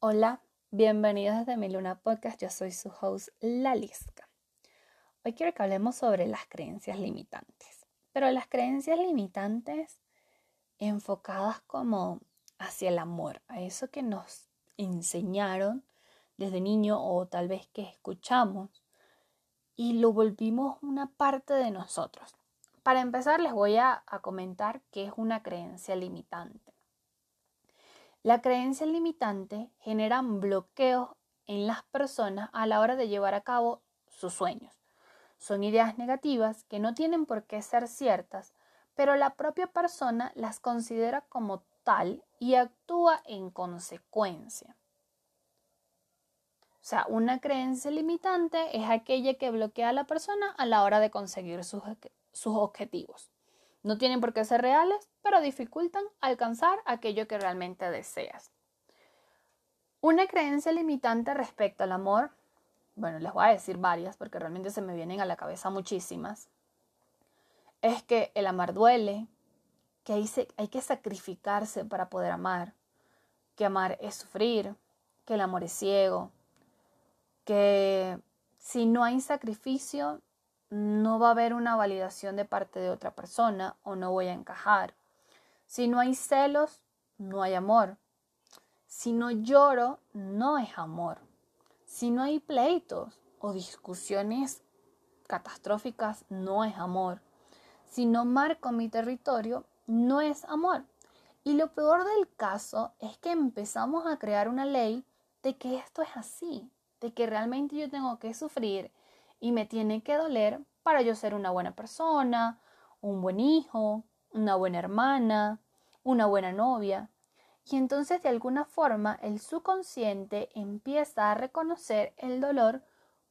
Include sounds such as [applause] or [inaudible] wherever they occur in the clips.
Hola, bienvenidos desde mi Luna Podcast. Yo soy su host, Lalisca. Hoy quiero que hablemos sobre las creencias limitantes, pero las creencias limitantes enfocadas como hacia el amor, a eso que nos enseñaron desde niño o tal vez que escuchamos y lo volvimos una parte de nosotros. Para empezar, les voy a, comentar qué es una creencia limitante. La creencia limitante genera bloqueos en las personas a la hora de llevar a cabo sus sueños. Son ideas negativas que no tienen por qué ser ciertas, pero la propia persona las considera como tal y actúa en consecuencia. Sea, una creencia limitante es aquella que bloquea a la persona a la hora de conseguir sus, sus objetivos. No tienen por qué ser reales, pero dificultan alcanzar aquello que realmente deseas. Una creencia limitante respecto al amor, bueno, les voy a decir varias porque realmente se me vienen a la cabeza muchísimas, es que el amar duele, que hay, hay que sacrificarse para poder amar, que amar es sufrir, que el amor es ciego, que si no hay sacrificio, no va a haber una validación de parte de otra persona o no voy a encajar. Si no hay celos, no hay amor. Si no lloro, no es amor. Si no hay pleitos o discusiones catastróficas, no es amor. Si no marco mi territorio, no es amor. Y lo peor del caso es que empezamos a crear una ley de que esto es así, de que realmente yo tengo que sufrir y me tiene que doler para yo ser una buena persona, un buen hijo, una buena hermana, una buena novia. Y entonces de alguna forma el subconsciente empieza a reconocer el dolor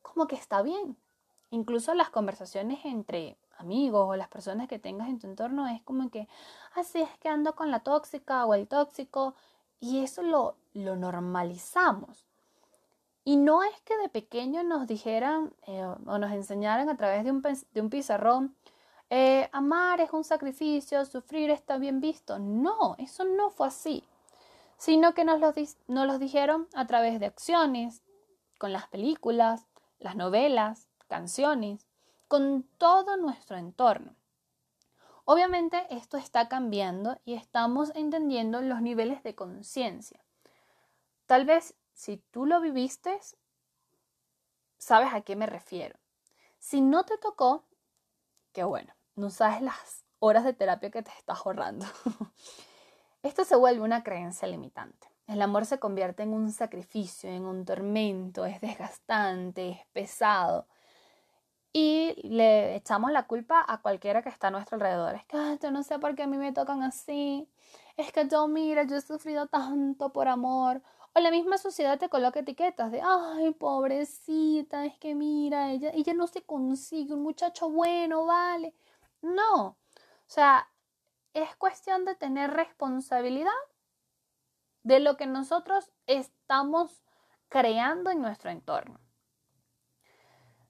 como que está bien. Incluso las conversaciones entre amigos o las personas que tengas en tu entorno es como que así es que ando con la tóxica o el tóxico y eso lo, lo normalizamos. Y no es que de pequeño nos dijeran eh, o nos enseñaran a través de un, de un pizarrón, eh, amar es un sacrificio, sufrir está bien visto. No, eso no fue así, sino que nos lo, nos los dijeron a través de acciones, con las películas, las novelas, canciones, con todo nuestro entorno. Obviamente esto está cambiando y estamos entendiendo los niveles de conciencia. Tal vez si tú lo viviste, sabes a qué me refiero. Si no te tocó, qué bueno, no sabes las horas de terapia que te estás ahorrando. [laughs] Esto se vuelve una creencia limitante. El amor se convierte en un sacrificio, en un tormento, es desgastante, es pesado. Y le echamos la culpa a cualquiera que está a nuestro alrededor. Es que yo no sé por qué a mí me tocan así. Es que yo, mira, yo he sufrido tanto por amor. O la misma sociedad te coloca etiquetas de, ay, pobrecita, es que mira, ella, ella no se consigue un muchacho bueno, vale. No, o sea, es cuestión de tener responsabilidad de lo que nosotros estamos creando en nuestro entorno.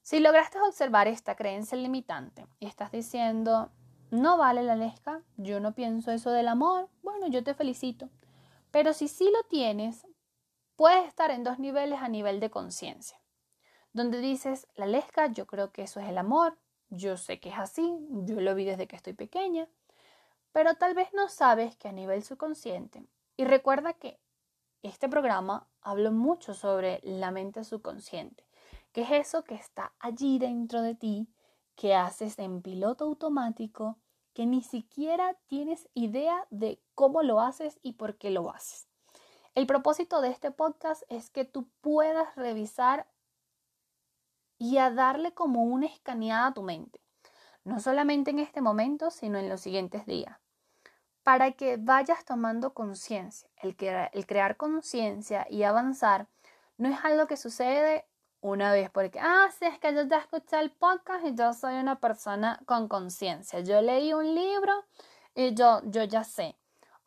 Si lograste observar esta creencia limitante y estás diciendo, no vale la lesca, yo no pienso eso del amor, bueno, yo te felicito. Pero si sí lo tienes, puedes estar en dos niveles a nivel de conciencia, donde dices, la lesca, yo creo que eso es el amor, yo sé que es así, yo lo vi desde que estoy pequeña, pero tal vez no sabes que a nivel subconsciente, y recuerda que este programa hablo mucho sobre la mente subconsciente, que es eso que está allí dentro de ti, que haces en piloto automático, que ni siquiera tienes idea de cómo lo haces y por qué lo haces. El propósito de este podcast es que tú puedas revisar y a darle como una escaneada a tu mente, no solamente en este momento, sino en los siguientes días, para que vayas tomando conciencia. El, crear conciencia y avanzar no es algo que sucede una vez porque, ah, sí, es que yo ya escuché el podcast y yo soy una persona con conciencia. Yo leí un libro y yo, yo ya sé.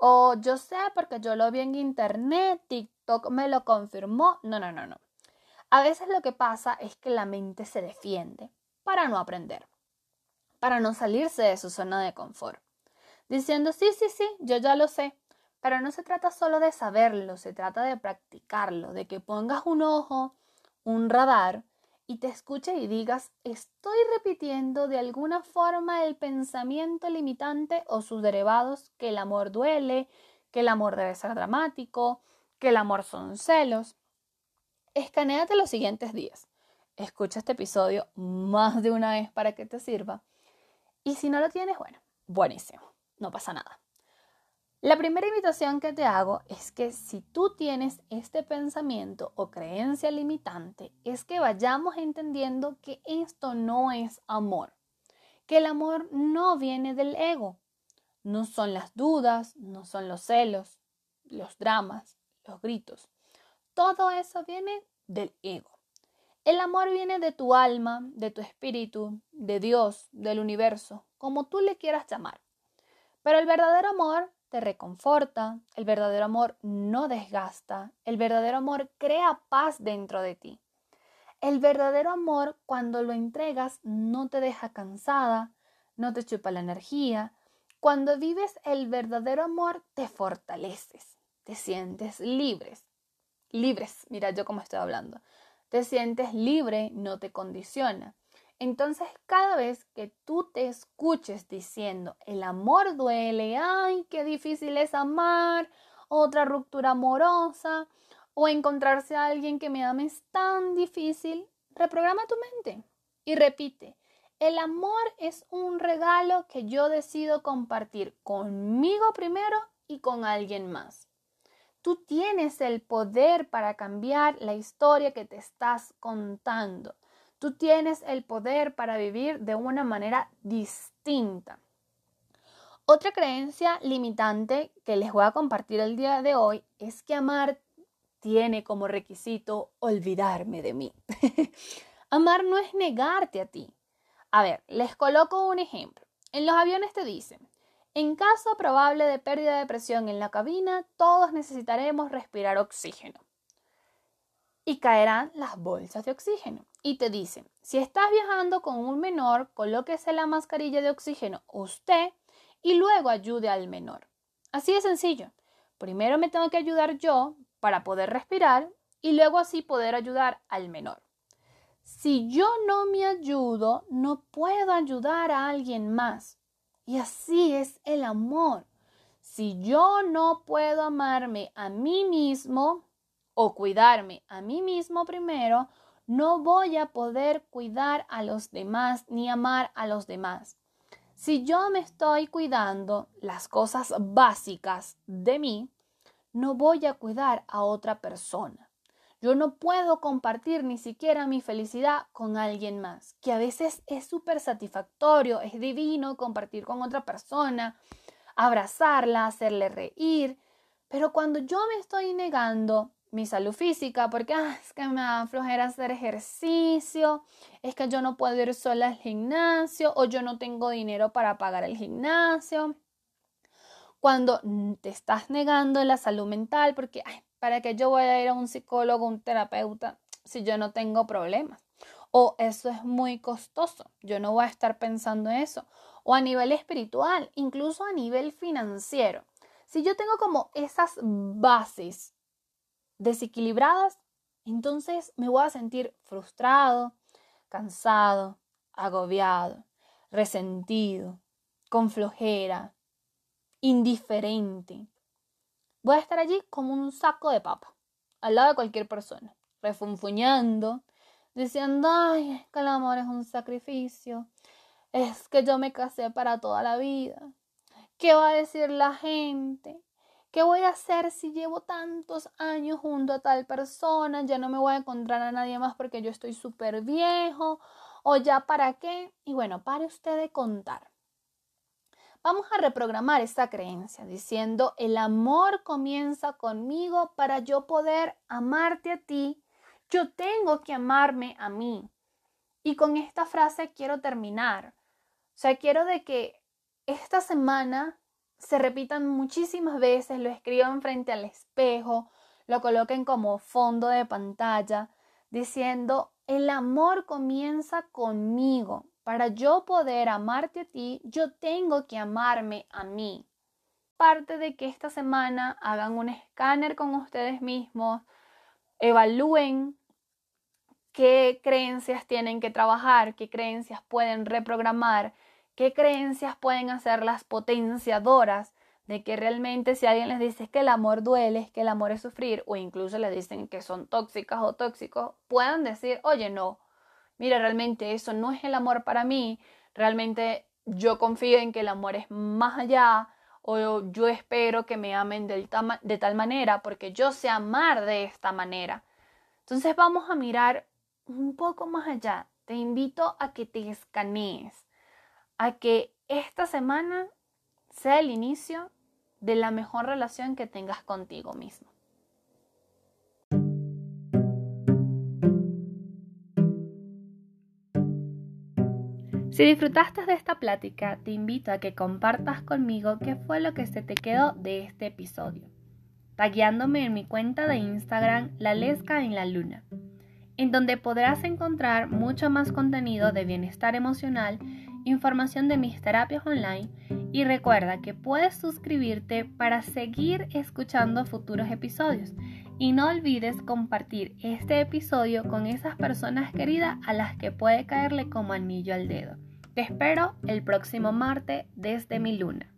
O yo sé porque yo lo vi en internet, TikTok me lo confirmó. No, no, no, no. A veces lo que pasa es que la mente se defiende para no aprender, para no salirse de su zona de confort, diciendo, sí, sí, sí, yo ya lo sé, pero no se trata solo de saberlo, se trata de practicarlo, de que pongas un ojo, un radar y te escuches y digas, estoy repitiendo de alguna forma el pensamiento limitante o sus derivados, que el amor duele, que el amor debe ser dramático, que el amor son celos. Escaneate los siguientes días. Escucha este episodio más de una vez para que te sirva. Y si no lo tienes, bueno, buenísimo, no pasa nada. La primera invitación que te hago es que si tú tienes este pensamiento o creencia limitante, es que vayamos entendiendo que esto no es amor, que el amor no viene del ego, no son las dudas, no son los celos, los dramas, los gritos. Todo eso viene del ego. El amor viene de tu alma, de tu espíritu, de Dios, del universo, como tú le quieras llamar. Pero el verdadero amor te reconforta, el verdadero amor no desgasta, el verdadero amor crea paz dentro de ti. El verdadero amor, cuando lo entregas, no te deja cansada, no te chupa la energía. Cuando vives el verdadero amor, te fortaleces, te sientes libres. Libres, mira yo cómo estoy hablando. Te sientes libre, no te condiciona. Entonces, cada vez que tú te escuches diciendo, el amor duele, ay, qué difícil es amar, otra ruptura amorosa, o encontrarse a alguien que me ame es tan difícil, reprograma tu mente y repite, el amor es un regalo que yo decido compartir conmigo primero y con alguien más. Tú tienes el poder para cambiar la historia que te estás contando. Tú tienes el poder para vivir de una manera distinta. Otra creencia limitante que les voy a compartir el día de hoy es que amar tiene como requisito olvidarme de mí. [laughs] amar no es negarte a ti. A ver, les coloco un ejemplo. En los aviones te dicen, en caso probable de pérdida de presión en la cabina, todos necesitaremos respirar oxígeno y caerán las bolsas de oxígeno. Y te dicen, si estás viajando con un menor, colóquese la mascarilla de oxígeno usted y luego ayude al menor. Así de sencillo. Primero me tengo que ayudar yo para poder respirar y luego así poder ayudar al menor. Si yo no me ayudo, no puedo ayudar a alguien más. Y así es el amor. Si yo no puedo amarme a mí mismo, o cuidarme a mí mismo primero, no voy a poder cuidar a los demás ni amar a los demás. Si yo me estoy cuidando las cosas básicas de mí, no voy a cuidar a otra persona. Yo no puedo compartir ni siquiera mi felicidad con alguien más, que a veces es súper satisfactorio, es divino compartir con otra persona, abrazarla, hacerle reír, pero cuando yo me estoy negando mi salud física, porque ah, es que me da flojera hacer ejercicio, es que yo no puedo ir sola al gimnasio o yo no tengo dinero para pagar el gimnasio. Cuando te estás negando la salud mental, porque para que yo voy a ir a un psicólogo, un terapeuta, si yo no tengo problemas. O eso es muy costoso, yo no voy a estar pensando eso. O a nivel espiritual, incluso a nivel financiero. Si yo tengo como esas bases desequilibradas, entonces me voy a sentir frustrado, cansado, agobiado, resentido, con flojera, indiferente. Voy a estar allí como un saco de papa, al lado de cualquier persona, refunfuñando, diciendo, ay, es que el amor es un sacrificio, es que yo me casé para toda la vida, ¿qué va a decir la gente? ¿Qué voy a hacer si llevo tantos años junto a tal persona? Ya no me voy a encontrar a nadie más porque yo estoy súper viejo. ¿O ya para qué? Y bueno, pare usted de contar. Vamos a reprogramar esta creencia diciendo, el amor comienza conmigo para yo poder amarte a ti. Yo tengo que amarme a mí. Y con esta frase quiero terminar. O sea, quiero de que esta semana se repitan muchísimas veces, lo escriban frente al espejo, lo coloquen como fondo de pantalla, diciendo, el amor comienza conmigo. Para yo poder amarte a ti, yo tengo que amarme a mí. Parte de que esta semana hagan un escáner con ustedes mismos, evalúen qué creencias tienen que trabajar, qué creencias pueden reprogramar, qué creencias pueden hacerlas potenciadoras de que realmente si alguien les dice que el amor duele, que el amor es sufrir, o incluso les dicen que son tóxicas o tóxicos, puedan decir, oye, no, mira, realmente eso no es el amor para mí, realmente yo confío en que el amor es más allá, o yo espero que me amen de tal manera, porque yo sé amar de esta manera. Entonces vamos a mirar un poco más allá. Te invito a que te escanees, a que esta semana sea el inicio de la mejor relación que tengas contigo mismo. Si disfrutaste de esta plática, te invito a que compartas conmigo qué fue lo que se te quedó de este episodio, tagueándome en mi cuenta de Instagram La Lesca en la Luna, en donde podrás encontrar mucho más contenido de bienestar emocional información de mis terapias online y recuerda que puedes suscribirte para seguir escuchando futuros episodios. Y no olvides compartir este episodio con esas personas queridas a las que puede caerle como anillo al dedo. Te espero el próximo martes desde mi luna.